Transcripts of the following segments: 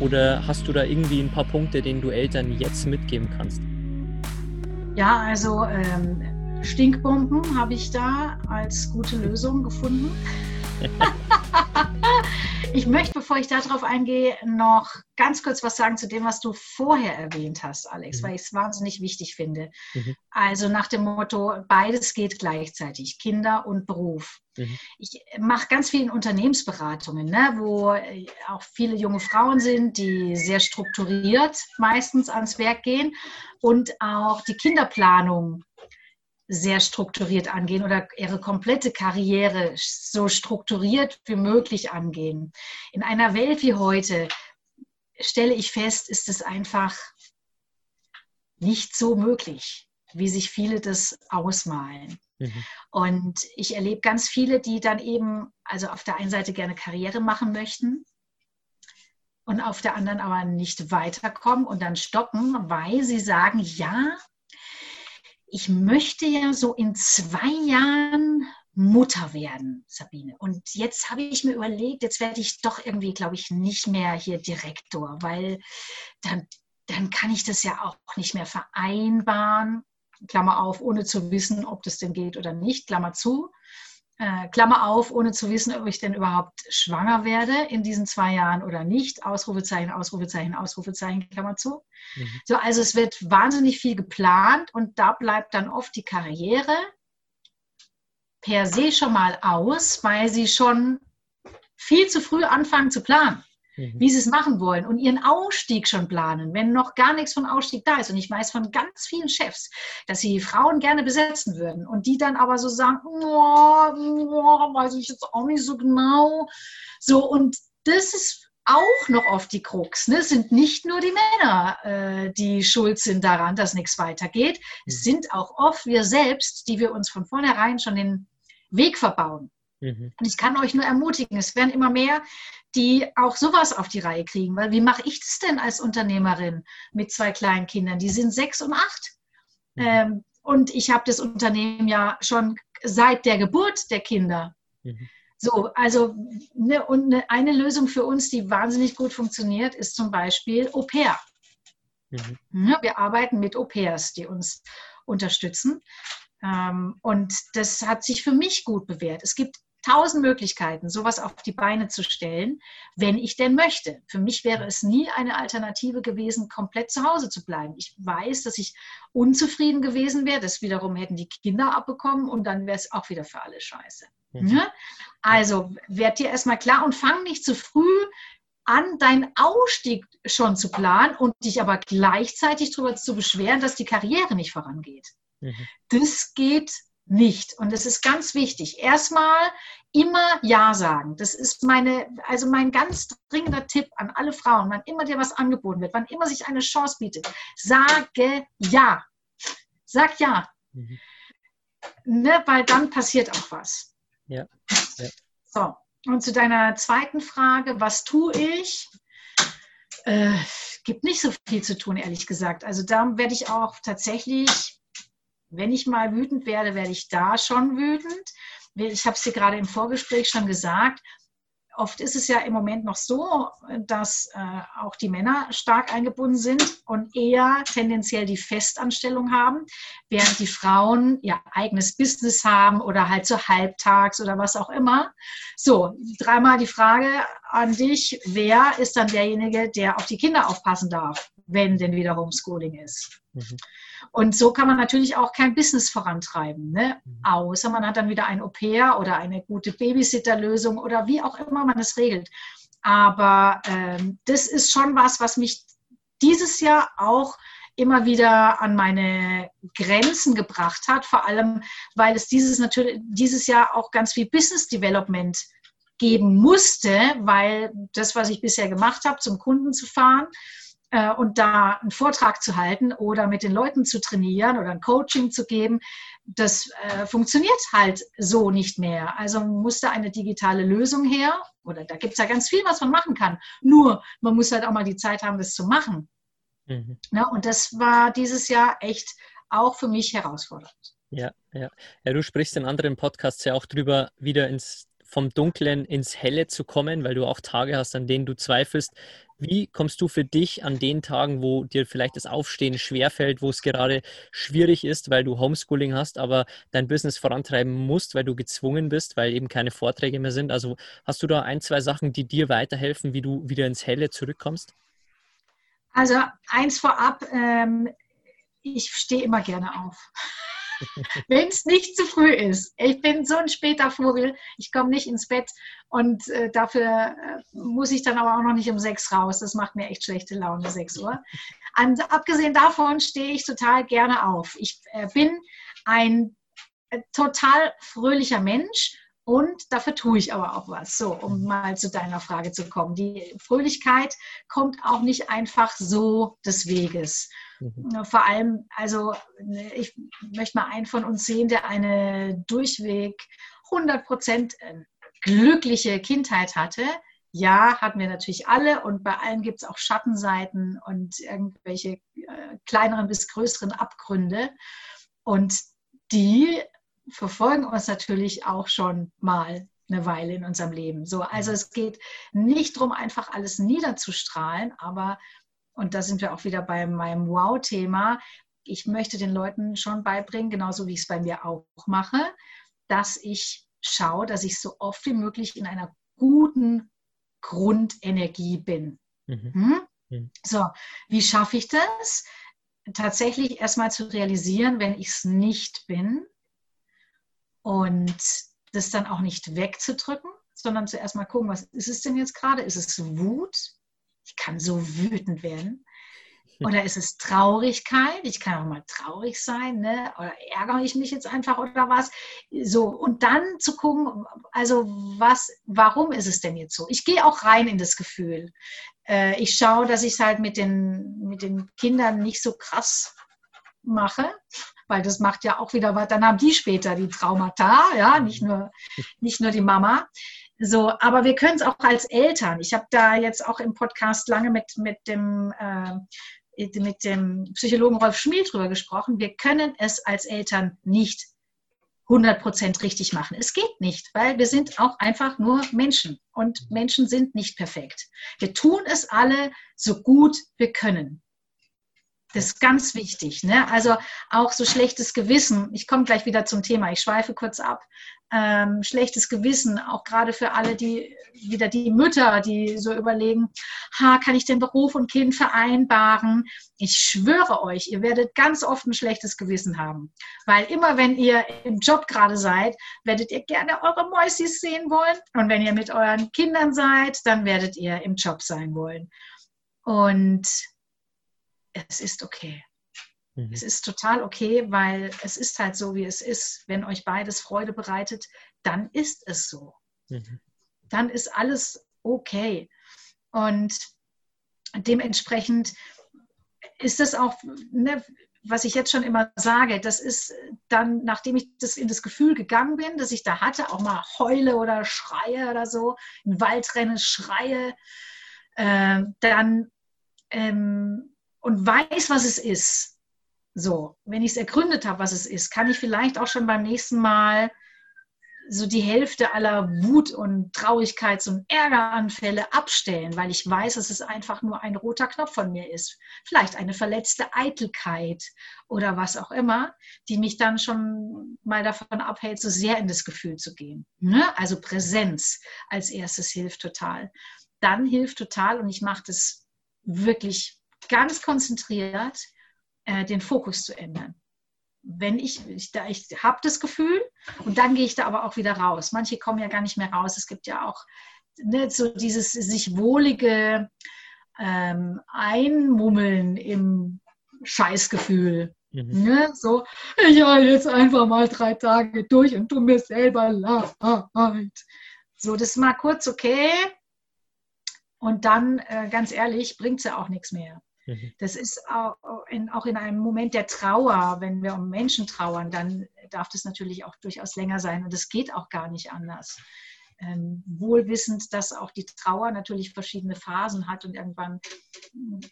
Oder hast du da irgendwie ein paar Punkte, denen du Eltern jetzt mitgeben kannst? Ja, also ähm, Stinkbomben habe ich da als gute Lösung gefunden. ich möchte, bevor ich darauf eingehe, noch ganz kurz was sagen zu dem, was du vorher erwähnt hast, Alex, mhm. weil ich es wahnsinnig wichtig finde. Mhm. Also nach dem Motto, beides geht gleichzeitig, Kinder und Beruf. Mhm. Ich mache ganz viele Unternehmensberatungen, ne, wo auch viele junge Frauen sind, die sehr strukturiert meistens ans Werk gehen und auch die Kinderplanung sehr strukturiert angehen oder ihre komplette Karriere so strukturiert wie möglich angehen. In einer Welt wie heute stelle ich fest, ist es einfach nicht so möglich, wie sich viele das ausmalen. Mhm. Und ich erlebe ganz viele, die dann eben, also auf der einen Seite gerne Karriere machen möchten und auf der anderen aber nicht weiterkommen und dann stoppen, weil sie sagen, ja, ich möchte ja so in zwei Jahren Mutter werden, Sabine. Und jetzt habe ich mir überlegt, jetzt werde ich doch irgendwie, glaube ich, nicht mehr hier Direktor, weil dann, dann kann ich das ja auch nicht mehr vereinbaren. Klammer auf, ohne zu wissen, ob das denn geht oder nicht, Klammer zu äh, Klammer auf, ohne zu wissen, ob ich denn überhaupt schwanger werde in diesen zwei Jahren oder nicht. Ausrufezeichen, Ausrufezeichen, Ausrufezeichen, Klammer zu. Mhm. So, also es wird wahnsinnig viel geplant und da bleibt dann oft die Karriere per se schon mal aus, weil sie schon viel zu früh anfangen zu planen mhm. wie sie es machen wollen und ihren Ausstieg schon planen, wenn noch gar nichts von Ausstieg da ist. Und ich weiß von ganz vielen Chefs, dass sie Frauen gerne besetzen würden und die dann aber so sagen, oh, oh, weiß ich jetzt auch nicht so genau. So, und das ist auch noch oft die Krux. Ne? Es sind nicht nur die Männer, äh, die schuld sind daran, dass nichts weitergeht. Es mhm. sind auch oft wir selbst, die wir uns von vornherein schon den Weg verbauen. Mhm. Und ich kann euch nur ermutigen, es werden immer mehr, die auch sowas auf die Reihe kriegen. Weil wie mache ich das denn als Unternehmerin mit zwei kleinen Kindern? Die sind sechs und acht. Mhm. Ähm, und ich habe das Unternehmen ja schon seit der Geburt der Kinder. Mhm. So, also ne, und ne, eine Lösung für uns, die wahnsinnig gut funktioniert, ist zum Beispiel Au pair. Mhm. Ja, wir arbeiten mit Au pairs, die uns unterstützen. Ähm, und das hat sich für mich gut bewährt. Es gibt tausend Möglichkeiten, sowas auf die Beine zu stellen, wenn ich denn möchte. Für mich wäre es nie eine Alternative gewesen, komplett zu Hause zu bleiben. Ich weiß, dass ich unzufrieden gewesen wäre. Das wiederum hätten die Kinder abbekommen und dann wäre es auch wieder für alle scheiße. Mhm. Ne? Also werd dir erstmal klar und fang nicht zu früh an, deinen Ausstieg schon zu planen und dich aber gleichzeitig darüber zu beschweren, dass die Karriere nicht vorangeht. Mhm. Das geht nicht. Und es ist ganz wichtig. Erstmal immer Ja sagen. Das ist meine, also mein ganz dringender Tipp an alle Frauen, wann immer dir was angeboten wird, wann immer sich eine Chance bietet, sage Ja. Sag Ja. Mhm. Ne, weil dann passiert auch was. Ja. ja. So, und zu deiner zweiten Frage, was tue ich? Äh, gibt nicht so viel zu tun, ehrlich gesagt. Also da werde ich auch tatsächlich wenn ich mal wütend werde, werde ich da schon wütend. Ich habe es dir gerade im Vorgespräch schon gesagt. Oft ist es ja im Moment noch so, dass äh, auch die Männer stark eingebunden sind und eher tendenziell die Festanstellung haben, während die Frauen ihr eigenes Business haben oder halt so halbtags oder was auch immer. So, dreimal die Frage an dich, wer ist dann derjenige, der auf die Kinder aufpassen darf, wenn denn wieder Homeschooling ist? Mhm. Und so kann man natürlich auch kein Business vorantreiben, ne? Mhm. außer man hat dann wieder ein Au-pair oder eine gute Babysitter-Lösung oder wie auch immer man es regelt. Aber ähm, das ist schon was, was mich dieses Jahr auch immer wieder an meine Grenzen gebracht hat, vor allem weil es dieses natürlich dieses Jahr auch ganz viel Business Development geben musste, weil das, was ich bisher gemacht habe, zum Kunden zu fahren, äh, und da einen Vortrag zu halten oder mit den Leuten zu trainieren oder ein Coaching zu geben, das äh, funktioniert halt so nicht mehr. Also muss da eine digitale Lösung her oder da gibt es ja ganz viel, was man machen kann. Nur man muss halt auch mal die Zeit haben, das zu machen. Mhm. Na, und das war dieses Jahr echt auch für mich herausfordernd. Ja, ja. ja du sprichst in anderen Podcasts ja auch drüber, wieder ins vom Dunklen ins Helle zu kommen, weil du auch Tage hast, an denen du zweifelst. Wie kommst du für dich an den Tagen, wo dir vielleicht das Aufstehen schwerfällt, wo es gerade schwierig ist, weil du Homeschooling hast, aber dein Business vorantreiben musst, weil du gezwungen bist, weil eben keine Vorträge mehr sind? Also hast du da ein, zwei Sachen, die dir weiterhelfen, wie du wieder ins Helle zurückkommst? Also eins vorab, ähm, ich stehe immer gerne auf. Wenn es nicht zu früh ist. Ich bin so ein später Vogel, ich komme nicht ins Bett und äh, dafür äh, muss ich dann aber auch noch nicht um sechs raus. Das macht mir echt schlechte Laune, sechs Uhr. Und abgesehen davon stehe ich total gerne auf. Ich äh, bin ein äh, total fröhlicher Mensch und dafür tue ich aber auch was. So, um mal zu deiner Frage zu kommen. Die Fröhlichkeit kommt auch nicht einfach so des Weges. Mhm. Vor allem, also ne, ich möchte mal einen von uns sehen, der eine durchweg 100 Prozent äh, glückliche Kindheit hatte. Ja, hatten wir natürlich alle und bei allen gibt es auch Schattenseiten und irgendwelche äh, kleineren bis größeren Abgründe. Und die verfolgen uns natürlich auch schon mal eine Weile in unserem Leben. So, also es geht nicht darum, einfach alles niederzustrahlen, aber, und da sind wir auch wieder bei meinem Wow-Thema, ich möchte den Leuten schon beibringen, genauso wie ich es bei mir auch mache, dass ich schaue, dass ich so oft wie möglich in einer guten Grundenergie bin. Mhm. Hm? Mhm. So, wie schaffe ich das? Tatsächlich erstmal zu realisieren, wenn ich es nicht bin, und das dann auch nicht wegzudrücken, sondern zuerst mal gucken, was ist es denn jetzt gerade? Ist es Wut? Ich kann so wütend werden. Hm. Oder ist es Traurigkeit? Ich kann auch mal traurig sein, ne? Oder ärgere ich mich jetzt einfach oder was? So, und dann zu gucken, also was, warum ist es denn jetzt so? Ich gehe auch rein in das Gefühl. Äh, ich schaue, dass ich es halt mit den, mit den Kindern nicht so krass mache, weil das macht ja auch wieder was, dann haben die später die Traumata, ja, nicht nur, nicht nur die Mama. So, aber wir können es auch als Eltern. Ich habe da jetzt auch im Podcast lange mit, mit dem äh, mit dem Psychologen Rolf Schmiel drüber gesprochen. Wir können es als Eltern nicht 100% richtig machen. Es geht nicht, weil wir sind auch einfach nur Menschen und Menschen sind nicht perfekt. Wir tun es alle so gut wir können. Das ist ganz wichtig. Ne? Also auch so schlechtes Gewissen. Ich komme gleich wieder zum Thema. Ich schweife kurz ab. Ähm, schlechtes Gewissen, auch gerade für alle, die wieder die Mütter, die so überlegen, ha, kann ich denn Beruf und Kind vereinbaren? Ich schwöre euch, ihr werdet ganz oft ein schlechtes Gewissen haben. Weil immer, wenn ihr im Job gerade seid, werdet ihr gerne eure Mäusis sehen wollen. Und wenn ihr mit euren Kindern seid, dann werdet ihr im Job sein wollen. Und es ist okay. Mhm. Es ist total okay, weil es ist halt so, wie es ist. Wenn euch beides Freude bereitet, dann ist es so. Mhm. Dann ist alles okay. Und dementsprechend ist das auch, ne, was ich jetzt schon immer sage, das ist dann, nachdem ich das in das Gefühl gegangen bin, dass ich da hatte, auch mal heule oder schreie oder so, im Wald renne, schreie, äh, dann ähm, und weiß, was es ist. So, wenn ich es ergründet habe, was es ist, kann ich vielleicht auch schon beim nächsten Mal so die Hälfte aller Wut und Traurigkeits- und Ärgeranfälle abstellen, weil ich weiß, dass es einfach nur ein roter Knopf von mir ist. Vielleicht eine verletzte Eitelkeit oder was auch immer, die mich dann schon mal davon abhält, so sehr in das Gefühl zu gehen. Ne? Also Präsenz als erstes hilft total. Dann hilft total, und ich mache das wirklich ganz konzentriert äh, den Fokus zu ändern. Wenn ich, ich, ich habe das Gefühl und dann gehe ich da aber auch wieder raus. Manche kommen ja gar nicht mehr raus. Es gibt ja auch ne, so dieses sich wohlige ähm, Einmummeln im Scheißgefühl. Mhm. Ne, so, ich halte jetzt einfach mal drei Tage durch und tu mir selber leid. So, das ist mal kurz okay. Und dann, äh, ganz ehrlich, bringt es ja auch nichts mehr. Mhm. Das ist auch in, auch in einem Moment der Trauer, wenn wir um Menschen trauern, dann darf das natürlich auch durchaus länger sein und es geht auch gar nicht anders. Ähm, wohlwissend, dass auch die Trauer natürlich verschiedene Phasen hat und irgendwann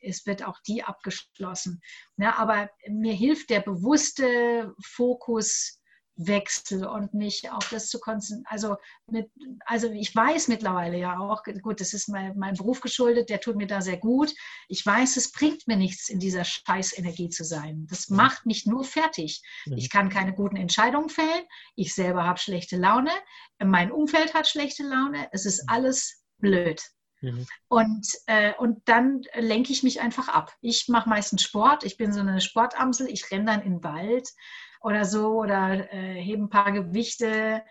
es wird auch die abgeschlossen. Ja, aber mir hilft der bewusste Fokus Wechsel und nicht auf das zu konzentrieren. Also, mit, also ich weiß mittlerweile ja auch, gut, das ist mein, mein Beruf geschuldet, der tut mir da sehr gut. Ich weiß, es bringt mir nichts, in dieser Scheißenergie zu sein. Das mhm. macht mich nur fertig. Mhm. Ich kann keine guten Entscheidungen fällen. Ich selber habe schlechte Laune. Mein Umfeld hat schlechte Laune. Es ist mhm. alles blöd. Mhm. Und, äh, und dann lenke ich mich einfach ab. Ich mache meistens Sport. Ich bin so eine Sportamsel. Ich renne dann in den Wald oder so oder äh, hebe ein paar Gewichte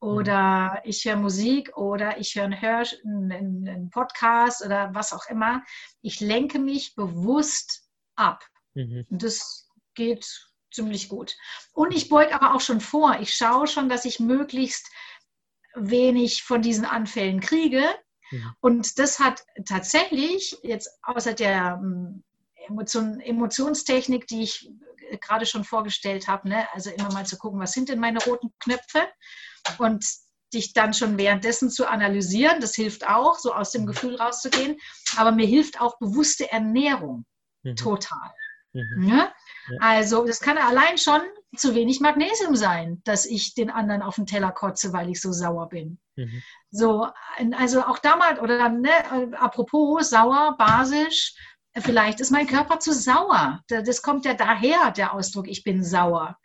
oder mhm. ich höre Musik oder ich höre einen, Hör einen, einen, Podcast oder was auch immer. Ich lenke mich bewusst ab. Mhm. Und das geht ziemlich gut. Und ich beuge aber auch schon vor. Ich schaue schon, dass ich möglichst wenig von diesen Anfällen kriege. Mhm. Und das hat tatsächlich jetzt außer der ähm, Emotion, Emotionstechnik, die ich gerade schon vorgestellt habe. Ne? Also immer mal zu gucken, was sind denn meine roten Knöpfe und dich dann schon währenddessen zu analysieren. Das hilft auch, so aus dem mhm. Gefühl rauszugehen. Aber mir hilft auch bewusste Ernährung mhm. total. Mhm. Ne? Ja. Also das kann allein schon zu wenig Magnesium sein, dass ich den anderen auf den Teller kotze, weil ich so sauer bin. Mhm. So, also auch damals, oder ne, apropos sauer, basisch, Vielleicht ist mein Körper zu sauer. Das kommt ja daher, der Ausdruck, ich bin sauer.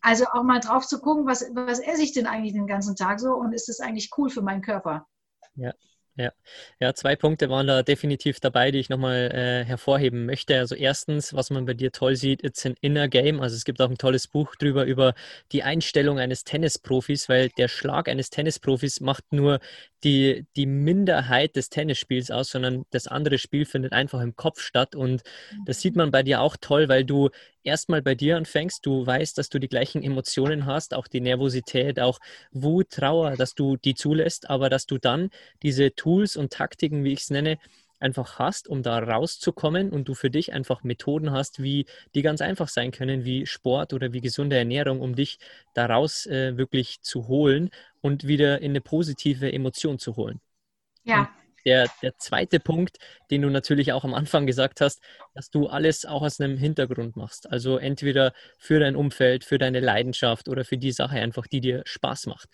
Also auch mal drauf zu gucken, was, was esse ich denn eigentlich den ganzen Tag so und ist es eigentlich cool für meinen Körper? Ja, ja. ja, zwei Punkte waren da definitiv dabei, die ich nochmal äh, hervorheben möchte. Also erstens, was man bei dir toll sieht, it's an inner game. Also es gibt auch ein tolles Buch drüber über die Einstellung eines Tennisprofis, weil der Schlag eines Tennisprofis macht nur die, die Minderheit des Tennisspiels aus, sondern das andere Spiel findet einfach im Kopf statt. Und das sieht man bei dir auch toll, weil du erstmal bei dir anfängst, du weißt, dass du die gleichen Emotionen hast, auch die Nervosität, auch Wut, Trauer, dass du die zulässt, aber dass du dann diese Tools und Taktiken, wie ich es nenne, einfach hast, um da rauszukommen und du für dich einfach Methoden hast, wie die ganz einfach sein können, wie Sport oder wie gesunde Ernährung, um dich daraus äh, wirklich zu holen und wieder in eine positive Emotion zu holen. Ja. Und der, der zweite Punkt, den du natürlich auch am Anfang gesagt hast, dass du alles auch aus einem Hintergrund machst. Also entweder für dein Umfeld, für deine Leidenschaft oder für die Sache einfach, die dir Spaß macht.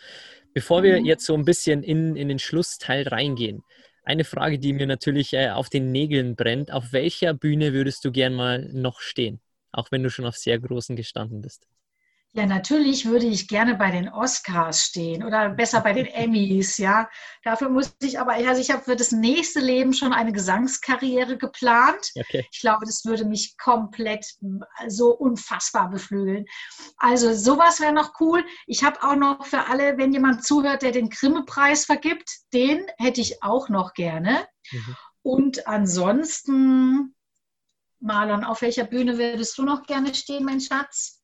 Bevor wir mhm. jetzt so ein bisschen in, in den Schlussteil reingehen, eine Frage, die mir natürlich äh, auf den Nägeln brennt. Auf welcher Bühne würdest du gern mal noch stehen? Auch wenn du schon auf sehr großen gestanden bist. Ja, natürlich würde ich gerne bei den Oscars stehen oder besser bei den Emmys, ja. Dafür muss ich aber, also ich habe für das nächste Leben schon eine Gesangskarriere geplant. Okay. Ich glaube, das würde mich komplett so unfassbar beflügeln. Also sowas wäre noch cool. Ich habe auch noch für alle, wenn jemand zuhört, der den Grimme-Preis vergibt, den hätte ich auch noch gerne. Mhm. Und ansonsten, Marlon, auf welcher Bühne würdest du noch gerne stehen, mein Schatz?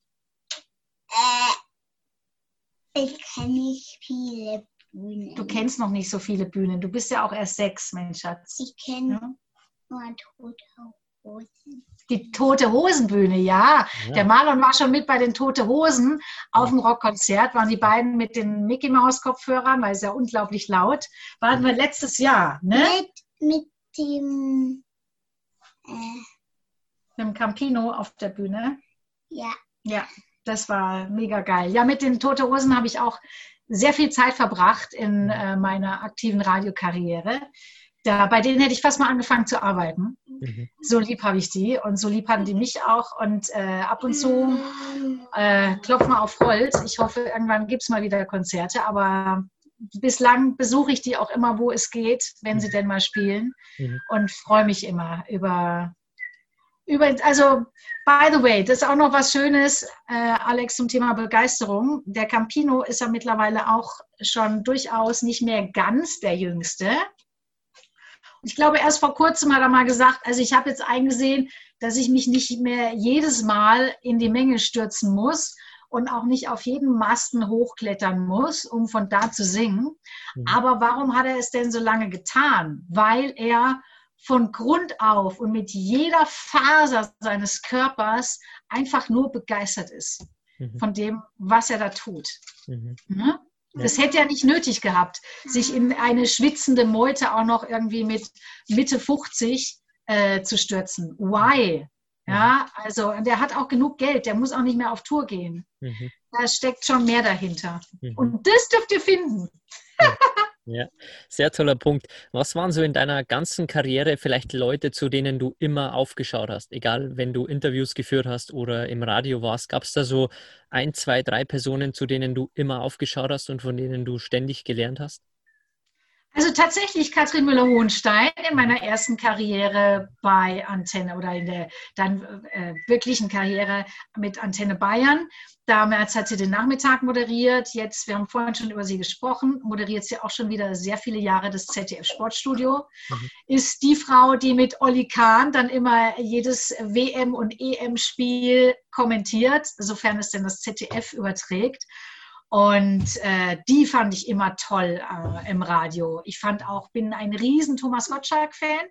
Äh, ich kenne nicht viele Bühnen. Du kennst noch nicht so viele Bühnen. Du bist ja auch erst sechs, mein Schatz. Ich kenne ja? nur Tote Hosen. Die Tote Hosenbühne, ja. ja. Der Marlon war schon mit bei den Tote Hosen auf dem Rockkonzert. Waren die beiden mit den Mickey Maus Kopfhörern, weil es ja unglaublich laut. Waren wir letztes Jahr, ne? Mit, mit dem äh, mit dem Campino auf der Bühne. Ja. Ja, das war mega geil. Ja, mit den Tote Hosen habe ich auch sehr viel Zeit verbracht in äh, meiner aktiven Radiokarriere. Da, bei denen hätte ich fast mal angefangen zu arbeiten. Mhm. So lieb habe ich die und so lieb haben die mich auch. Und äh, ab und zu äh, klopfen wir auf Holz. Ich hoffe, irgendwann gibt es mal wieder Konzerte, aber bislang besuche ich die auch immer, wo es geht, wenn sie mhm. denn mal spielen. Mhm. Und freue mich immer über über, also, by the way, das ist auch noch was Schönes, äh, Alex, zum Thema Begeisterung. Der Campino ist ja mittlerweile auch schon durchaus nicht mehr ganz der Jüngste. Ich glaube, erst vor kurzem hat er mal gesagt, also ich habe jetzt eingesehen, dass ich mich nicht mehr jedes Mal in die Menge stürzen muss und auch nicht auf jeden Masten hochklettern muss, um von da zu singen. Mhm. Aber warum hat er es denn so lange getan? Weil er von Grund auf und mit jeder Faser seines Körpers einfach nur begeistert ist mhm. von dem, was er da tut. Mhm. Ne? Das hätte er nicht nötig gehabt, sich in eine schwitzende Meute auch noch irgendwie mit Mitte 50 äh, zu stürzen. Why? Ja, also der hat auch genug Geld, der muss auch nicht mehr auf Tour gehen. Mhm. Da steckt schon mehr dahinter. Mhm. Und das dürft ihr finden. Ja. Ja. sehr toller Punkt. Was waren so in deiner ganzen Karriere vielleicht Leute, zu denen du immer aufgeschaut hast? Egal, wenn du Interviews geführt hast oder im Radio warst, gab es da so ein, zwei, drei Personen, zu denen du immer aufgeschaut hast und von denen du ständig gelernt hast? Also tatsächlich Katrin Müller-Hohenstein in meiner ersten Karriere bei Antenne oder in der dann äh, wirklichen Karriere mit Antenne Bayern. Damals hat sie den Nachmittag moderiert. Jetzt, wir haben vorhin schon über sie gesprochen, moderiert sie auch schon wieder sehr viele Jahre das ZDF Sportstudio. Mhm. Ist die Frau, die mit Olli Kahn dann immer jedes WM- und EM-Spiel kommentiert, sofern es denn das ZDF überträgt. Und äh, die fand ich immer toll äh, im Radio. Ich fand auch, bin ein riesen Thomas Gottschalk-Fan.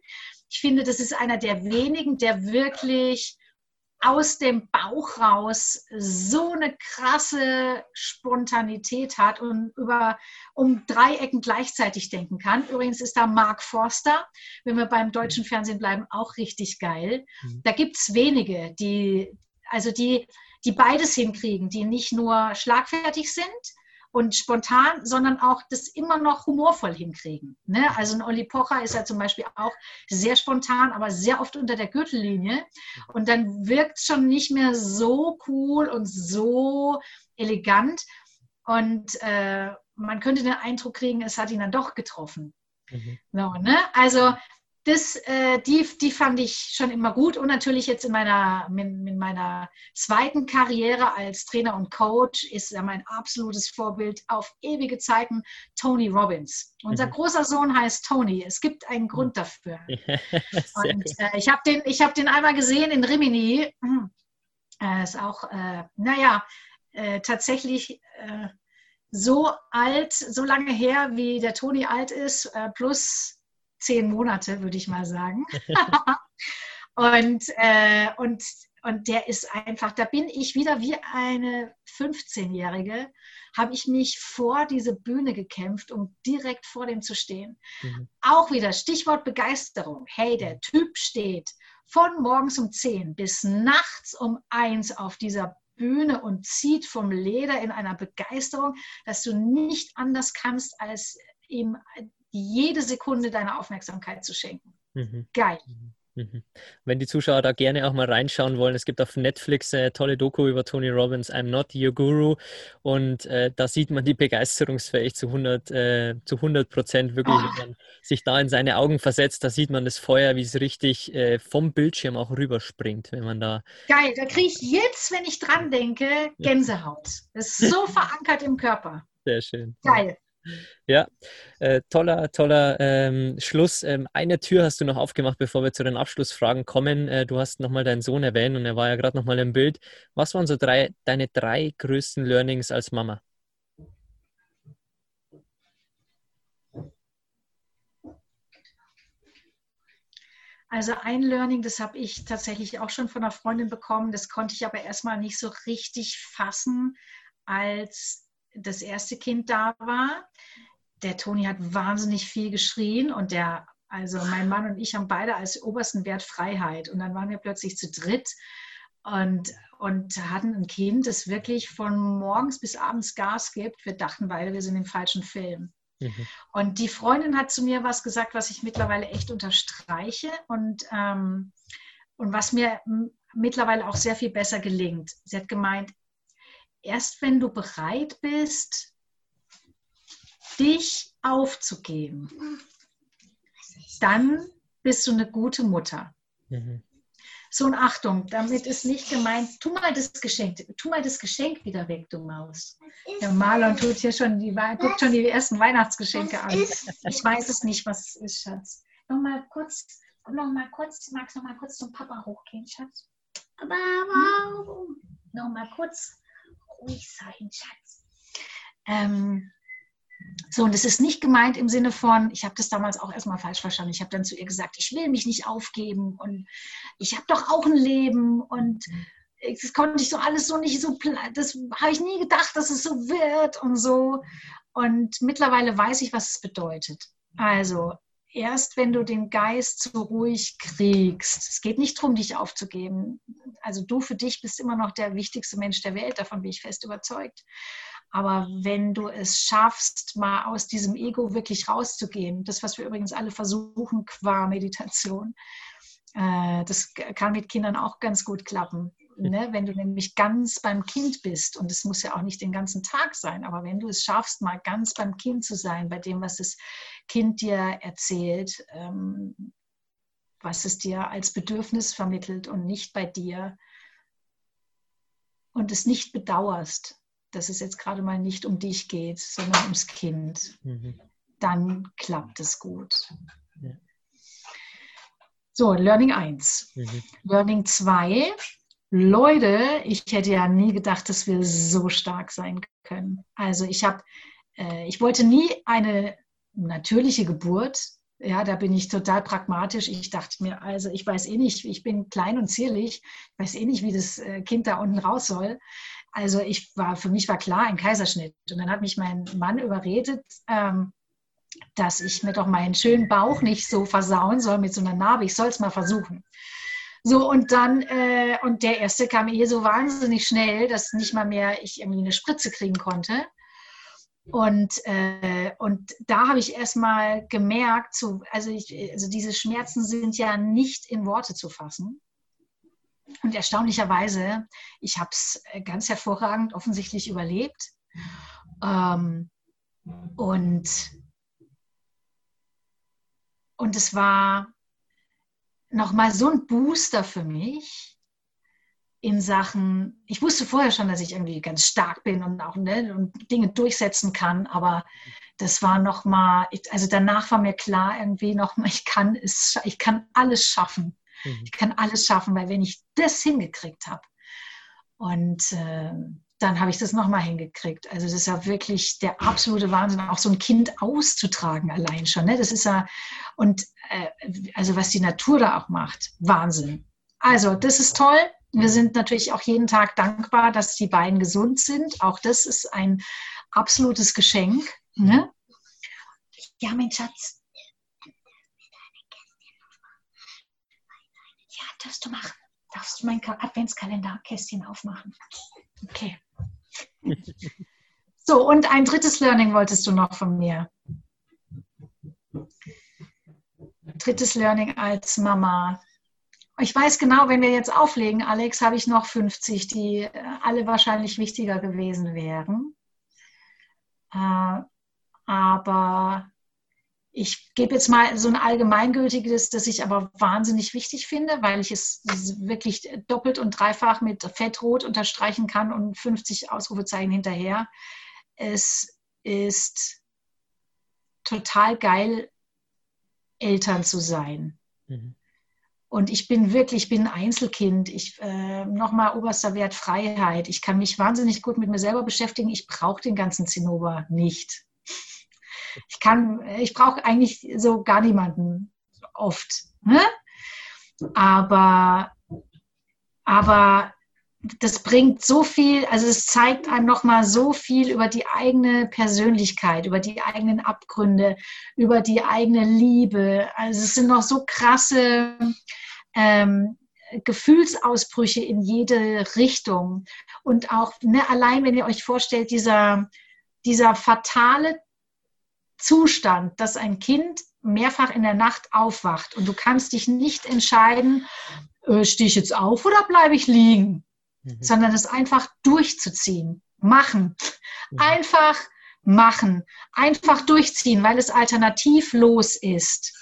Ich finde, das ist einer der wenigen, der wirklich aus dem Bauch raus so eine krasse Spontanität hat und über um drei Ecken gleichzeitig denken kann. Übrigens ist da Mark Forster, wenn wir beim deutschen Fernsehen bleiben, auch richtig geil. Mhm. Da gibt es wenige, die, also die die beides hinkriegen, die nicht nur schlagfertig sind und spontan, sondern auch das immer noch humorvoll hinkriegen. Ne? Also ein Olli Pocher ist ja zum Beispiel auch sehr spontan, aber sehr oft unter der Gürtellinie. Und dann wirkt es schon nicht mehr so cool und so elegant. Und äh, man könnte den Eindruck kriegen, es hat ihn dann doch getroffen. Mhm. So, ne? Also das, äh, die, die fand ich schon immer gut und natürlich jetzt in meiner, in, in, meiner zweiten Karriere als Trainer und Coach ist ja mein absolutes Vorbild auf ewige Zeiten Tony Robbins. Unser mhm. großer Sohn heißt Tony. Es gibt einen Grund dafür. und äh, ich habe den, hab den einmal gesehen in Rimini. Äh, ist auch, äh, naja, äh, tatsächlich äh, so alt, so lange her, wie der Tony alt ist, plus zehn Monate, würde ich mal sagen. und, äh, und, und der ist einfach, da bin ich wieder wie eine 15-Jährige, habe ich mich vor diese Bühne gekämpft, um direkt vor dem zu stehen. Mhm. Auch wieder Stichwort Begeisterung. Hey, der Typ steht von morgens um 10 bis nachts um 1 auf dieser Bühne und zieht vom Leder in einer Begeisterung, dass du nicht anders kannst, als ihm jede Sekunde deiner Aufmerksamkeit zu schenken. Mhm. Geil. Mhm. mhm. Wenn die Zuschauer da gerne auch mal reinschauen wollen, es gibt auf Netflix eine tolle Doku über Tony Robbins, I'm Not Your Guru. Und äh, da sieht man die begeisterungsfähig zu 100, äh, zu 100 Prozent wirklich, oh. wenn man sich da in seine Augen versetzt, da sieht man das Feuer, wie es richtig äh, vom Bildschirm auch rüberspringt, wenn man da. Geil, da kriege ich jetzt, wenn ich dran denke, Gänsehaut. Das ist so verankert im Körper. Sehr schön. Geil. Ja, äh, toller, toller ähm, Schluss. Ähm, eine Tür hast du noch aufgemacht, bevor wir zu den Abschlussfragen kommen. Äh, du hast nochmal deinen Sohn erwähnt und er war ja gerade nochmal im Bild. Was waren so drei, deine drei größten Learnings als Mama? Also ein Learning, das habe ich tatsächlich auch schon von einer Freundin bekommen, das konnte ich aber erstmal nicht so richtig fassen, als das erste Kind da war. Der Toni hat wahnsinnig viel geschrien und der, also mein Mann und ich haben beide als obersten Wert Freiheit. Und dann waren wir plötzlich zu dritt und, und hatten ein Kind, das wirklich von morgens bis abends Gas gibt. Wir dachten beide, wir sind im falschen Film. Mhm. Und die Freundin hat zu mir was gesagt, was ich mittlerweile echt unterstreiche und, ähm, und was mir mittlerweile auch sehr viel besser gelingt. Sie hat gemeint, erst wenn du bereit bist, dich aufzugeben, dann bist du eine gute Mutter. Mhm. So und Achtung, damit ist nicht gemeint, tu mal das Geschenk, tu mal das Geschenk wieder weg, du Maus. Der Marlon tut hier schon die, guckt schon die ersten Weihnachtsgeschenke an. Ich weiß es nicht, was es ist, Schatz. Noch mal kurz, noch mal kurz, magst noch mal kurz zum Papa hochgehen, Schatz? Aber warum? Noch mal kurz ruhig sein, Schatz. Ähm, So, und es ist nicht gemeint im Sinne von, ich habe das damals auch erstmal falsch verstanden. Ich habe dann zu ihr gesagt, ich will mich nicht aufgeben und ich habe doch auch ein Leben und das konnte ich so alles so nicht so, das habe ich nie gedacht, dass es so wird und so. Und mittlerweile weiß ich, was es bedeutet. Also, erst wenn du den Geist so ruhig kriegst, es geht nicht darum, dich aufzugeben. Also, du für dich bist immer noch der wichtigste Mensch der Welt, davon bin ich fest überzeugt. Aber wenn du es schaffst, mal aus diesem Ego wirklich rauszugehen, das, was wir übrigens alle versuchen qua Meditation, äh, das kann mit Kindern auch ganz gut klappen. Ne? Wenn du nämlich ganz beim Kind bist, und es muss ja auch nicht den ganzen Tag sein, aber wenn du es schaffst, mal ganz beim Kind zu sein, bei dem, was das Kind dir erzählt, ähm, was es dir als Bedürfnis vermittelt und nicht bei dir, und es nicht bedauerst, dass es jetzt gerade mal nicht um dich geht, sondern ums Kind, mhm. dann klappt es gut. Ja. So, Learning 1. Mhm. Learning 2. Leute, ich hätte ja nie gedacht, dass wir so stark sein können. Also ich habe, äh, ich wollte nie eine natürliche Geburt. Ja, da bin ich total pragmatisch. Ich dachte mir, also ich weiß eh nicht, ich bin klein und zierlich, ich weiß eh nicht, wie das äh, Kind da unten raus soll. Also ich war, für mich war klar ein Kaiserschnitt. Und dann hat mich mein Mann überredet, ähm, dass ich mir doch meinen schönen Bauch nicht so versauen soll mit so einer Narbe. Ich soll es mal versuchen. So, und dann, äh, und der erste kam eh so wahnsinnig schnell, dass nicht mal mehr ich irgendwie eine Spritze kriegen konnte. Und, äh, und da habe ich erstmal gemerkt, so, also, ich, also diese Schmerzen sind ja nicht in Worte zu fassen. Und erstaunlicherweise, ich habe es äh, ganz hervorragend offensichtlich überlebt. Ähm, und, und es war nochmal so ein Booster für mich in Sachen, ich wusste vorher schon, dass ich irgendwie ganz stark bin und auch ne, und Dinge durchsetzen kann, aber das war nochmal, also danach war mir klar irgendwie nochmal, ich kann es, ich kann alles schaffen. Mhm. Ich kann alles schaffen, weil wenn ich das hingekriegt habe und äh, dann habe ich das nochmal hingekriegt. Also das ist ja wirklich der absolute Wahnsinn, auch so ein Kind auszutragen allein schon. Ne? Das ist ja, und äh, also was die Natur da auch macht, Wahnsinn. Also das ist toll. Wir sind natürlich auch jeden Tag dankbar, dass die beiden gesund sind. Auch das ist ein absolutes Geschenk. Ne? Ja, mein Schatz, darfst du machen. Darfst du mein Adventskalenderkästchen aufmachen? Okay. So, und ein drittes Learning wolltest du noch von mir. Drittes Learning als Mama. Ich weiß genau, wenn wir jetzt auflegen, Alex, habe ich noch 50, die äh, alle wahrscheinlich wichtiger gewesen wären. Äh, aber ich gebe jetzt mal so ein allgemeingültiges, das ich aber wahnsinnig wichtig finde, weil ich es wirklich doppelt und dreifach mit Fettrot unterstreichen kann und 50 Ausrufezeichen hinterher. Es ist total geil, Eltern zu sein. Mhm. Und ich bin wirklich, ich bin ein Einzelkind. Ich äh, nochmal oberster Wert Freiheit. Ich kann mich wahnsinnig gut mit mir selber beschäftigen. Ich brauche den ganzen Zinnober nicht. Ich kann, ich brauche eigentlich so gar niemanden oft. Ne? Aber, aber das bringt so viel, also es zeigt einem nochmal so viel über die eigene Persönlichkeit, über die eigenen Abgründe, über die eigene Liebe. Also es sind noch so krasse ähm, Gefühlsausbrüche in jede Richtung. Und auch ne, allein, wenn ihr euch vorstellt, dieser, dieser fatale Zustand, dass ein Kind mehrfach in der Nacht aufwacht und du kannst dich nicht entscheiden, äh, stehe ich jetzt auf oder bleibe ich liegen, mhm. sondern es einfach durchzuziehen, machen, mhm. einfach machen, einfach durchziehen, weil es alternativlos ist.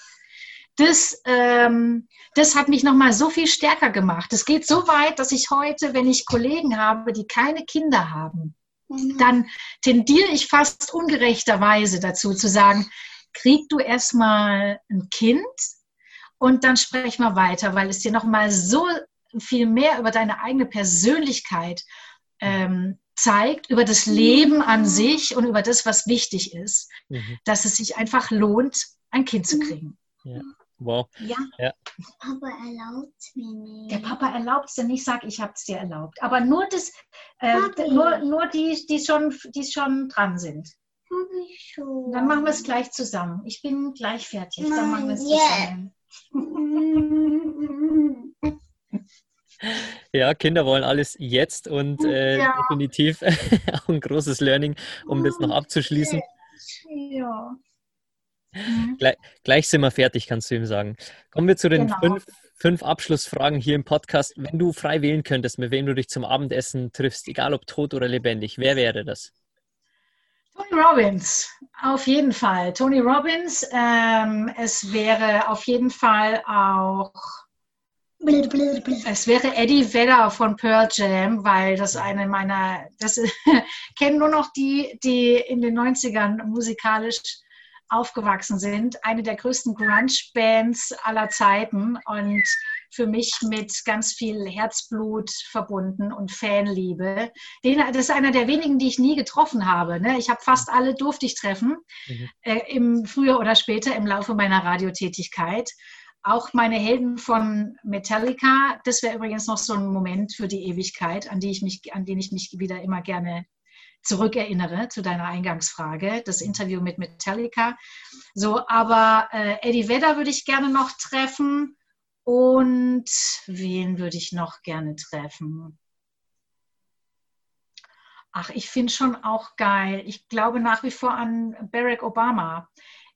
Das, ähm, das hat mich nochmal so viel stärker gemacht. Es geht so weit, dass ich heute, wenn ich Kollegen habe, die keine Kinder haben. Dann tendiere ich fast ungerechterweise dazu zu sagen, krieg du erstmal ein Kind und dann sprech mal weiter, weil es dir nochmal so viel mehr über deine eigene Persönlichkeit ähm, zeigt über das Leben an sich und über das, was wichtig ist, mhm. dass es sich einfach lohnt, ein Kind zu kriegen. Ja. Wow. Ja. ja. Papa erlaubt es mir nicht. Der Papa erlaubt es dir nicht, sag ich habe es dir erlaubt. Aber nur das, äh, nur, nur die, die schon, die schon dran sind. Ich schon. Dann machen wir es gleich zusammen. Ich bin gleich fertig. Nein, Dann machen wir es yeah. zusammen. Ja, Kinder wollen alles jetzt und äh, ja. definitiv auch ein großes Learning, um das noch abzuschließen. Ja. Mhm. Gleich, gleich, sind wir fertig, kannst du ihm sagen. Kommen wir zu den genau. fünf, fünf Abschlussfragen hier im Podcast. Wenn du frei wählen könntest, mit wem du dich zum Abendessen triffst, egal ob tot oder lebendig, wer wäre das? Tony Robbins, auf jeden Fall. Tony Robbins, ähm, es wäre auf jeden Fall auch es wäre Eddie Vedder von Pearl Jam, weil das eine meiner, das kennen nur noch die, die in den 90ern musikalisch aufgewachsen sind. Eine der größten Grunge-Bands aller Zeiten und für mich mit ganz viel Herzblut verbunden und Fanliebe. Den, das ist einer der wenigen, die ich nie getroffen habe. Ne? Ich habe fast alle durfte ich treffen, mhm. äh, im früher oder später im Laufe meiner Radiotätigkeit. Auch meine Helden von Metallica, das wäre übrigens noch so ein Moment für die Ewigkeit, an, die ich mich, an den ich mich wieder immer gerne zurückerinnere zu deiner Eingangsfrage, das Interview mit Metallica. So, aber äh, Eddie Vedder würde ich gerne noch treffen und wen würde ich noch gerne treffen? Ach, ich finde schon auch geil. Ich glaube nach wie vor an Barack Obama.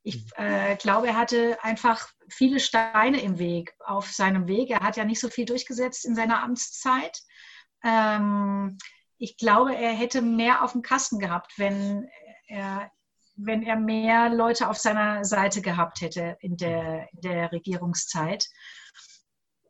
Ich äh, glaube, er hatte einfach viele Steine im Weg, auf seinem Weg. Er hat ja nicht so viel durchgesetzt in seiner Amtszeit. Ähm, ich glaube, er hätte mehr auf dem Kasten gehabt, wenn er, wenn er mehr Leute auf seiner Seite gehabt hätte in der, in der Regierungszeit.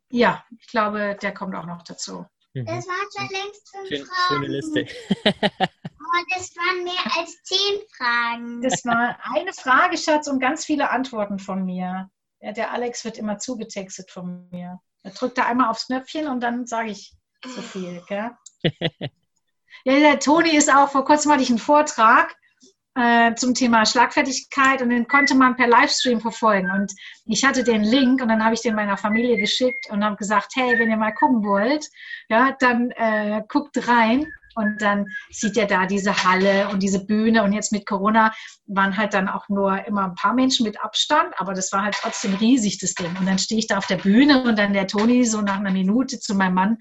Ja, ich glaube, der kommt auch noch dazu. Mhm. Das waren schon längst fünf Schön, Fragen. Schöne Liste. Aber das waren mehr als zehn Fragen. Das war eine Frage, Schatz, und ganz viele Antworten von mir. Ja, der Alex wird immer zugetextet von mir. Er drückt da einmal aufs Knöpfchen und dann sage ich so viel. Gell? Ja, der Toni ist auch, vor kurzem hatte ich einen Vortrag äh, zum Thema Schlagfertigkeit und den konnte man per Livestream verfolgen. Und ich hatte den Link und dann habe ich den meiner Familie geschickt und habe gesagt, hey, wenn ihr mal gucken wollt, ja, dann äh, guckt rein. Und dann sieht er da diese Halle und diese Bühne. Und jetzt mit Corona waren halt dann auch nur immer ein paar Menschen mit Abstand, aber das war halt trotzdem riesig, das Ding. Und dann stehe ich da auf der Bühne und dann der Toni so nach einer Minute zu meinem Mann,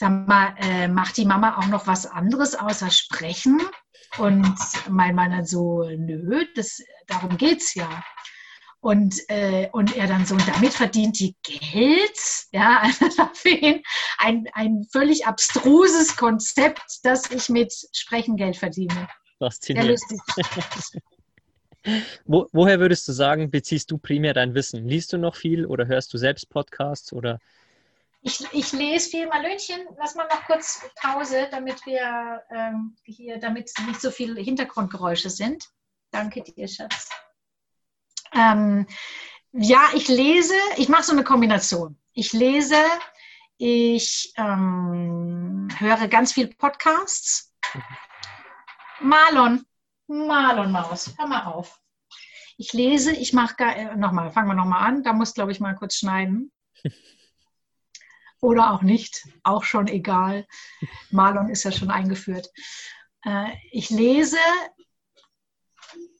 sag mal, äh, macht die Mama auch noch was anderes außer sprechen? Und mein Mann dann so, nö, das, darum geht's ja. Und, äh, und er dann so, und damit verdient die Geld. Ja, also für ihn ein, ein völlig abstruses Konzept, dass ich mit Sprechen Geld verdiene. Faszinierend. Wo, woher würdest du sagen, beziehst du primär dein Wissen? Liest du noch viel oder hörst du selbst Podcasts oder ich, ich lese viel. Malönchen, lass mal noch kurz Pause, damit wir ähm, hier, damit nicht so viele Hintergrundgeräusche sind. Danke dir, Schatz. Ähm, ja, ich lese, ich mache so eine Kombination. Ich lese, ich ähm, höre ganz viel Podcasts. Marlon, Marlon Maus, hör mal auf. Ich lese, ich mache, äh, nochmal, fangen wir nochmal an, da muss, glaube ich, mal kurz schneiden. oder auch nicht, auch schon egal. Marlon ist ja schon eingeführt. Äh, ich lese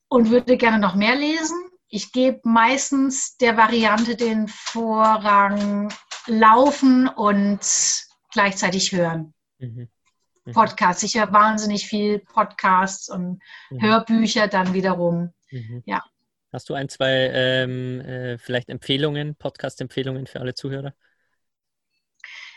und würde gerne noch mehr lesen. Ich gebe meistens der Variante den Vorrang laufen und gleichzeitig hören. Mhm. Mhm. Podcasts. Ich höre wahnsinnig viel Podcasts und mhm. Hörbücher dann wiederum. Mhm. Ja. Hast du ein, zwei ähm, äh, vielleicht Empfehlungen, Podcast-Empfehlungen für alle Zuhörer?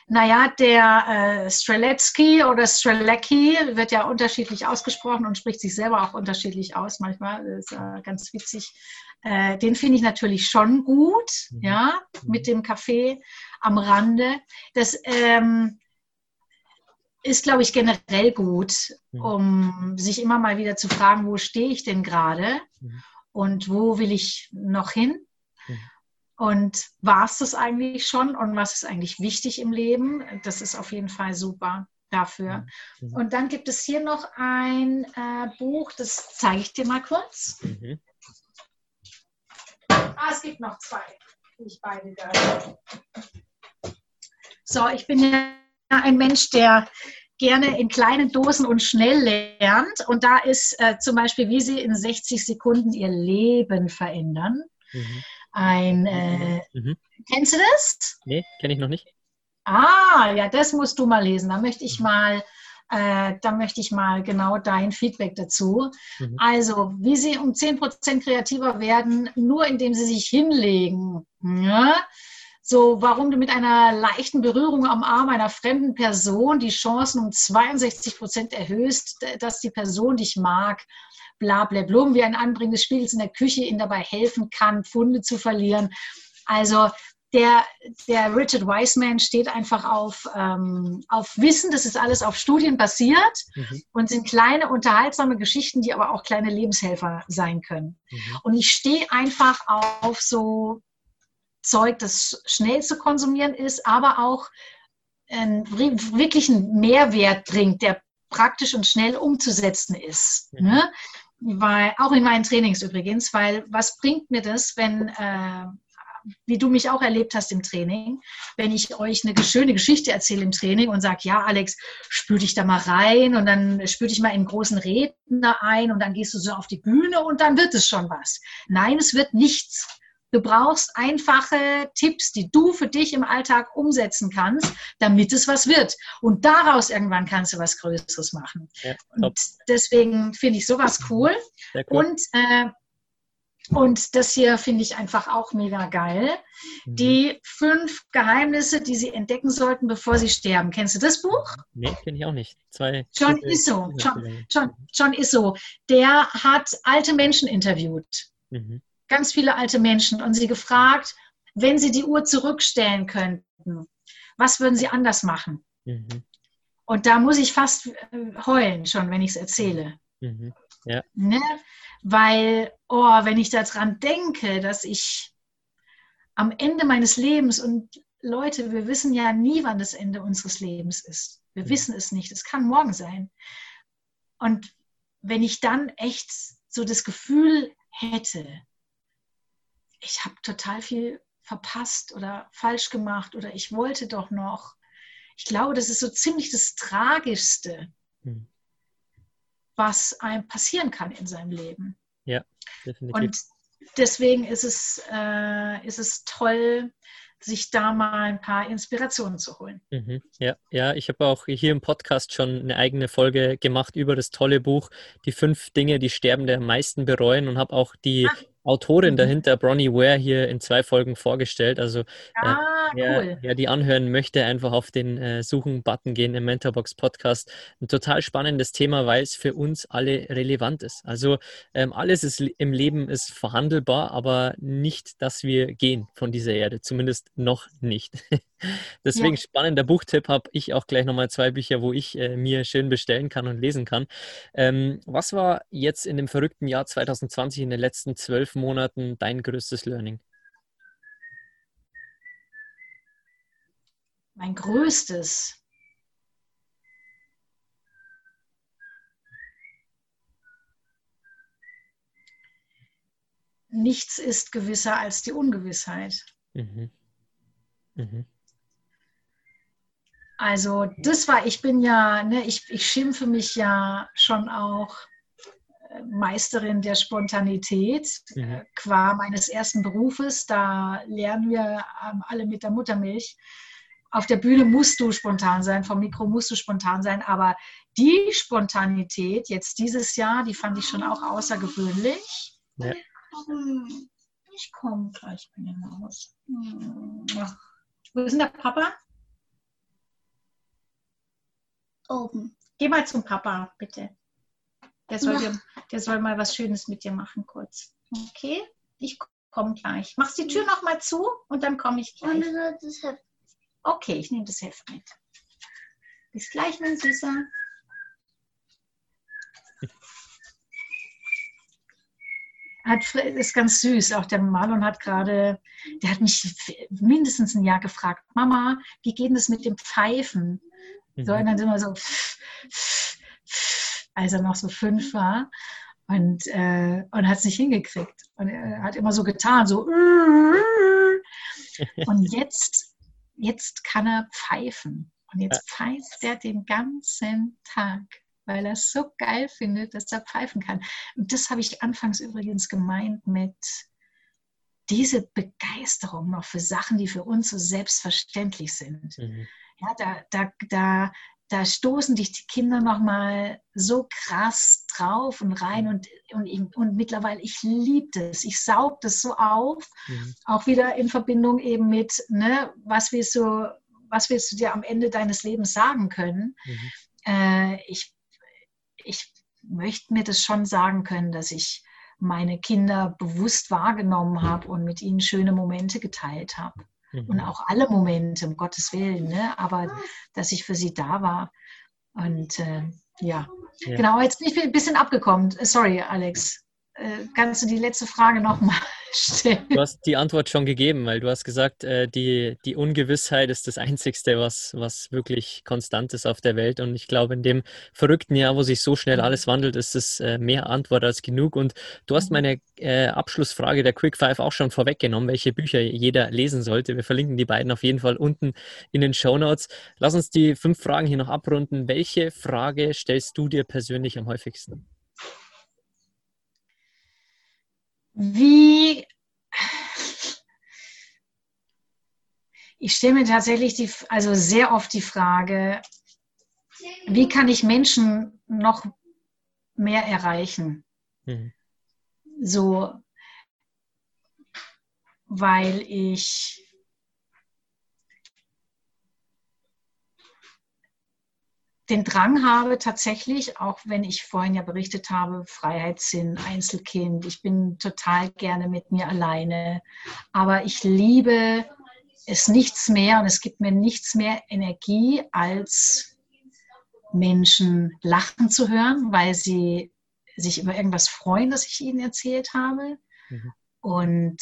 Naja, der äh, Streletsky oder Strelecki wird ja unterschiedlich ausgesprochen und spricht sich selber auch unterschiedlich aus manchmal. Ist äh, ganz witzig. Äh, den finde ich natürlich schon gut, mhm. ja, mit dem Kaffee am Rande. Das ähm, ist, glaube ich, generell gut, mhm. um sich immer mal wieder zu fragen, wo stehe ich denn gerade mhm. und wo will ich noch hin? Und war es das eigentlich schon und was ist eigentlich wichtig im Leben? Das ist auf jeden Fall super. dafür. Mhm. Und dann gibt es hier noch ein äh, Buch, das zeige ich dir mal kurz. Mhm. Ah, es gibt noch zwei, die ich beide da. So, ich bin ja ein Mensch, der gerne in kleinen Dosen und schnell lernt. Und da ist äh, zum Beispiel, wie Sie in 60 Sekunden Ihr Leben verändern. Mhm. Ein, äh, mhm. kennst du das? Nee, kenne ich noch nicht. Ah, ja, das musst du mal lesen. Da möchte ich mhm. mal, äh, da möchte ich mal genau dein Feedback dazu. Mhm. Also, wie Sie um 10% kreativer werden, nur indem Sie sich hinlegen. Ja? So, warum du mit einer leichten Berührung am Arm einer fremden Person die Chancen um 62 Prozent erhöhst, dass die Person dich mag. Bla, bla, blum, wie ein Anbringen des Spiegels in der Küche ihnen dabei helfen kann, Pfunde zu verlieren. Also, der, der Richard Wiseman steht einfach auf, ähm, auf Wissen, das ist alles auf Studien basiert mhm. und sind kleine, unterhaltsame Geschichten, die aber auch kleine Lebenshelfer sein können. Mhm. Und ich stehe einfach auf so Zeug, das schnell zu konsumieren ist, aber auch einen wirklichen Mehrwert bringt, der praktisch und schnell umzusetzen ist. Mhm. Ne? Weil, auch in meinen Trainings übrigens, weil was bringt mir das, wenn, äh, wie du mich auch erlebt hast im Training, wenn ich euch eine schöne Geschichte erzähle im Training und sage, ja, Alex, spür dich da mal rein und dann spür dich mal in großen Redner ein und dann gehst du so auf die Bühne und dann wird es schon was. Nein, es wird nichts. Du brauchst einfache Tipps, die du für dich im Alltag umsetzen kannst, damit es was wird. Und daraus irgendwann kannst du was Größeres machen. Ja, und deswegen finde ich sowas cool. cool. Und, äh, und das hier finde ich einfach auch mega geil. Mhm. Die fünf Geheimnisse, die sie entdecken sollten, bevor sie sterben. Kennst du das Buch? Nee, kenne ich auch nicht. Zwei John Isso. John, John, John Isso. Der hat alte Menschen interviewt. Mhm ganz viele alte Menschen und sie gefragt, wenn sie die Uhr zurückstellen könnten, was würden sie anders machen? Mhm. Und da muss ich fast äh, heulen schon, wenn ich es erzähle. Mhm. Ja. Ne? Weil, oh, wenn ich daran denke, dass ich am Ende meines Lebens und Leute, wir wissen ja nie, wann das Ende unseres Lebens ist. Wir mhm. wissen es nicht. Es kann morgen sein. Und wenn ich dann echt so das Gefühl hätte, ich habe total viel verpasst oder falsch gemacht oder ich wollte doch noch. Ich glaube, das ist so ziemlich das Tragischste, hm. was einem passieren kann in seinem Leben. Ja, definitiv. Und deswegen ist es, äh, ist es toll, sich da mal ein paar Inspirationen zu holen. Mhm, ja, ja, ich habe auch hier im Podcast schon eine eigene Folge gemacht über das tolle Buch Die fünf Dinge, die Sterbende am meisten bereuen und habe auch die ah. Autorin mhm. dahinter, Bronnie Ware, hier in zwei Folgen vorgestellt. Also äh, ah, äh, wer, cool. wer, die anhören möchte, einfach auf den äh, Suchen-Button gehen im Mentorbox Podcast. Ein total spannendes Thema, weil es für uns alle relevant ist. Also ähm, alles ist im Leben ist verhandelbar, aber nicht, dass wir gehen von dieser Erde. Zumindest noch nicht. Deswegen ja. spannender Buchtipp habe ich auch gleich nochmal zwei Bücher, wo ich äh, mir schön bestellen kann und lesen kann. Ähm, was war jetzt in dem verrückten Jahr 2020 in den letzten zwölf Monaten dein größtes Learning? Mein größtes. Nichts ist gewisser als die Ungewissheit. Mhm. Mhm. Also das war, ich bin ja, ne, ich, ich schimpfe mich ja schon auch Meisterin der Spontanität mhm. qua meines ersten Berufes. Da lernen wir ähm, alle mit der Muttermilch. Auf der Bühne musst du spontan sein, vom Mikro musst du spontan sein, aber die Spontanität jetzt dieses Jahr, die fand ich schon auch außergewöhnlich. Ja. Ich komme gleich bei dir raus. Wo ist denn der Papa? Oben. Geh mal zum Papa, bitte. Der soll, ja. dir, der soll mal was Schönes mit dir machen, kurz. Okay? Ich komme gleich. Machst die Tür noch mal zu und dann komme ich gleich. Okay, ich nehme das Heft mit. Bis gleich, mein Süßer. Hat, ist ganz süß. Auch der Marlon hat gerade, der hat mich mindestens ein Jahr gefragt, Mama, wie geht es mit dem Pfeifen? Mhm. So, und dann immer so, als er noch so fünf war und, äh, und hat es nicht hingekriegt. Und er hat immer so getan, so. Und jetzt, jetzt kann er pfeifen. Und jetzt pfeift er den ganzen Tag, weil er es so geil findet, dass er pfeifen kann. Und das habe ich anfangs übrigens gemeint mit diese Begeisterung noch für Sachen, die für uns so selbstverständlich sind. Mhm. Ja, da, da, da, da stoßen dich die Kinder nochmal so krass drauf und rein und, und, und mittlerweile, ich liebe das, ich saug das so auf, mhm. auch wieder in Verbindung eben mit, ne, was willst du, was willst du dir am Ende deines Lebens sagen können? Mhm. Äh, ich, ich möchte mir das schon sagen können, dass ich meine Kinder bewusst wahrgenommen habe und mit ihnen schöne Momente geteilt habe mhm. und auch alle Momente, um Gottes Willen, ne? aber dass ich für sie da war. Und äh, ja. ja. genau, jetzt bin ich ein bisschen abgekommen. Sorry, Alex. Äh, kannst du die letzte Frage nochmal stellen? Du hast die Antwort schon gegeben, weil du hast gesagt, äh, die, die Ungewissheit ist das Einzigste, was, was wirklich konstant ist auf der Welt. Und ich glaube, in dem verrückten Jahr, wo sich so schnell mhm. alles wandelt, ist es äh, mehr Antwort als genug. Und du hast mhm. meine äh, Abschlussfrage der Quick Five auch schon vorweggenommen, welche Bücher jeder lesen sollte. Wir verlinken die beiden auf jeden Fall unten in den Show Notes. Lass uns die fünf Fragen hier noch abrunden. Welche Frage stellst du dir persönlich am häufigsten? Wie ich stelle mir tatsächlich die, also sehr oft die Frage, wie kann ich Menschen noch mehr erreichen? Mhm. So, weil ich den Drang habe, tatsächlich, auch wenn ich vorhin ja berichtet habe, Freiheitssinn, Einzelkind, ich bin total gerne mit mir alleine, aber ich liebe es nichts mehr und es gibt mir nichts mehr Energie, als Menschen lachen zu hören, weil sie sich über irgendwas freuen, das ich ihnen erzählt habe. Mhm. Und,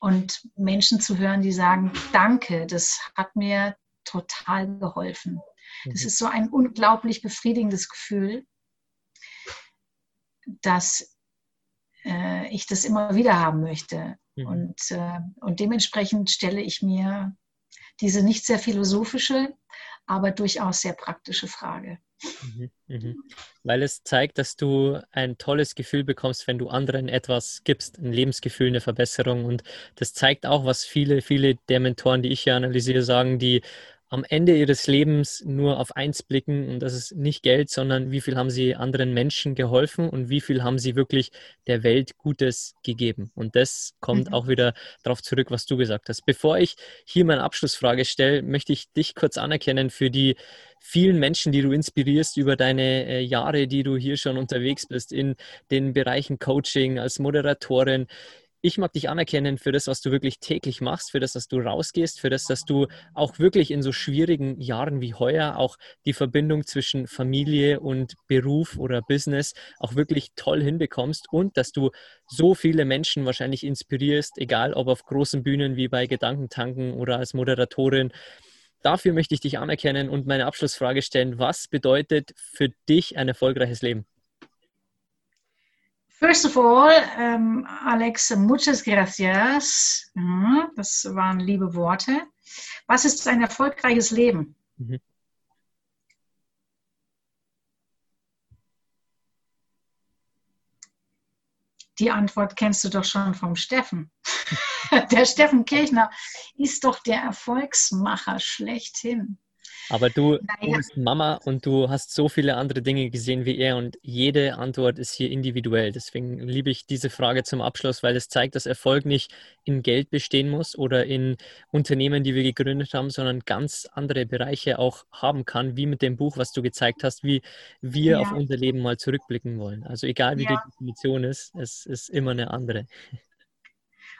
und Menschen zu hören, die sagen, danke, das hat mir total geholfen. Das mhm. ist so ein unglaublich befriedigendes Gefühl, dass äh, ich das immer wieder haben möchte. Mhm. Und, äh, und dementsprechend stelle ich mir diese nicht sehr philosophische, aber durchaus sehr praktische Frage. Mhm, mhm. Weil es zeigt, dass du ein tolles Gefühl bekommst, wenn du anderen etwas gibst, ein Lebensgefühl, eine Verbesserung. Und das zeigt auch, was viele, viele der Mentoren, die ich hier analysiere, sagen, die am Ende ihres Lebens nur auf eins blicken und das ist nicht Geld, sondern wie viel haben sie anderen Menschen geholfen und wie viel haben sie wirklich der Welt Gutes gegeben. Und das kommt mhm. auch wieder darauf zurück, was du gesagt hast. Bevor ich hier meine Abschlussfrage stelle, möchte ich dich kurz anerkennen für die vielen Menschen, die du inspirierst über deine äh, Jahre, die du hier schon unterwegs bist in den Bereichen Coaching, als Moderatorin, ich mag dich anerkennen für das, was du wirklich täglich machst, für das, dass du rausgehst, für das, dass du auch wirklich in so schwierigen Jahren wie heuer auch die Verbindung zwischen Familie und Beruf oder Business auch wirklich toll hinbekommst und dass du so viele Menschen wahrscheinlich inspirierst, egal ob auf großen Bühnen wie bei Gedankentanken oder als Moderatorin. Dafür möchte ich dich anerkennen und meine Abschlussfrage stellen. Was bedeutet für dich ein erfolgreiches Leben? First of all, ähm, Alex, muchas gracias. Das waren liebe Worte. Was ist ein erfolgreiches Leben? Mhm. Die Antwort kennst du doch schon vom Steffen. der Steffen Kirchner ist doch der Erfolgsmacher schlechthin. Aber du, du bist Mama und du hast so viele andere Dinge gesehen wie er und jede Antwort ist hier individuell. Deswegen liebe ich diese Frage zum Abschluss, weil es zeigt, dass Erfolg nicht in Geld bestehen muss oder in Unternehmen, die wir gegründet haben, sondern ganz andere Bereiche auch haben kann, wie mit dem Buch, was du gezeigt hast, wie wir ja. auf unser Leben mal zurückblicken wollen. Also egal wie ja. die Definition ist, es ist immer eine andere.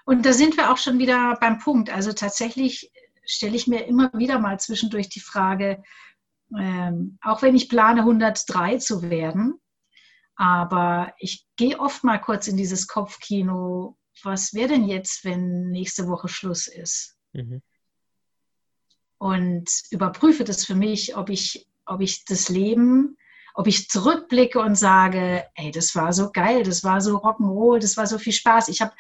Und da sind wir auch schon wieder beim Punkt. Also tatsächlich stelle ich mir immer wieder mal zwischendurch die Frage, ähm, auch wenn ich plane, 103 zu werden, aber ich gehe oft mal kurz in dieses Kopfkino, was wäre denn jetzt, wenn nächste Woche Schluss ist? Mhm. und überprüfe das für mich, ob ich, ob ich das Leben, ob ich zurückblicke und sage, ey, das war so geil, das war so Rock'n'Roll, das war so viel Spaß. Ich habe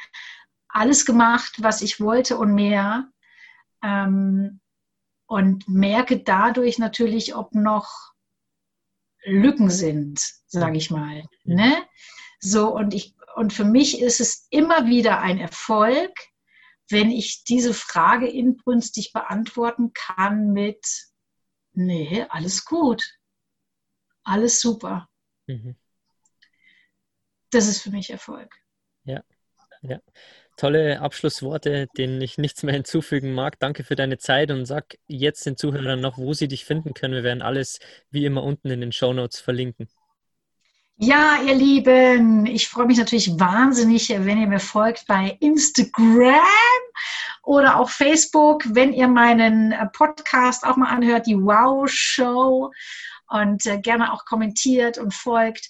alles gemacht, was ich wollte und mehr. Ähm, und merke dadurch natürlich, ob noch Lücken sind, sage ich mal. Ne? So, und ich, und für mich ist es immer wieder ein Erfolg, wenn ich diese Frage inbrünstig beantworten kann mit, nee, alles gut, alles super. Mhm. Das ist für mich Erfolg. Ja, ja tolle Abschlussworte, denen ich nichts mehr hinzufügen mag. Danke für deine Zeit und sag jetzt den Zuhörern noch, wo sie dich finden können. Wir werden alles wie immer unten in den Show Notes verlinken. Ja, ihr Lieben, ich freue mich natürlich wahnsinnig, wenn ihr mir folgt bei Instagram oder auch Facebook, wenn ihr meinen Podcast auch mal anhört, die Wow Show und äh, gerne auch kommentiert und folgt.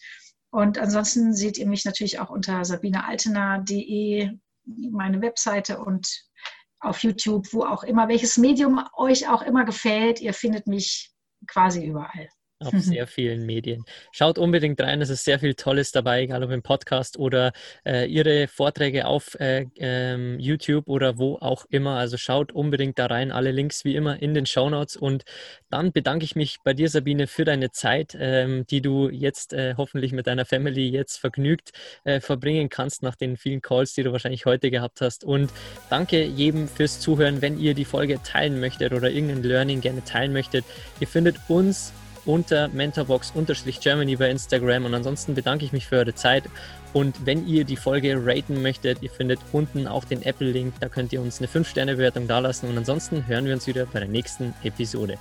Und ansonsten seht ihr mich natürlich auch unter sabinealtener.de meine Webseite und auf YouTube, wo auch immer, welches Medium euch auch immer gefällt. Ihr findet mich quasi überall auf sehr vielen Medien. Schaut unbedingt rein, es ist sehr viel Tolles dabei, egal ob im Podcast oder äh, Ihre Vorträge auf äh, ähm, YouTube oder wo auch immer. Also schaut unbedingt da rein, alle Links wie immer in den Show Notes. Und dann bedanke ich mich bei dir, Sabine, für deine Zeit, ähm, die du jetzt äh, hoffentlich mit deiner Family jetzt vergnügt äh, verbringen kannst nach den vielen Calls, die du wahrscheinlich heute gehabt hast. Und danke jedem fürs Zuhören. Wenn ihr die Folge teilen möchtet oder irgendein Learning gerne teilen möchtet, ihr findet uns unter mentorbox-germany bei Instagram. Und ansonsten bedanke ich mich für eure Zeit. Und wenn ihr die Folge raten möchtet, ihr findet unten auch den Apple-Link, da könnt ihr uns eine 5-Sterne-Bewertung dalassen. Und ansonsten hören wir uns wieder bei der nächsten Episode.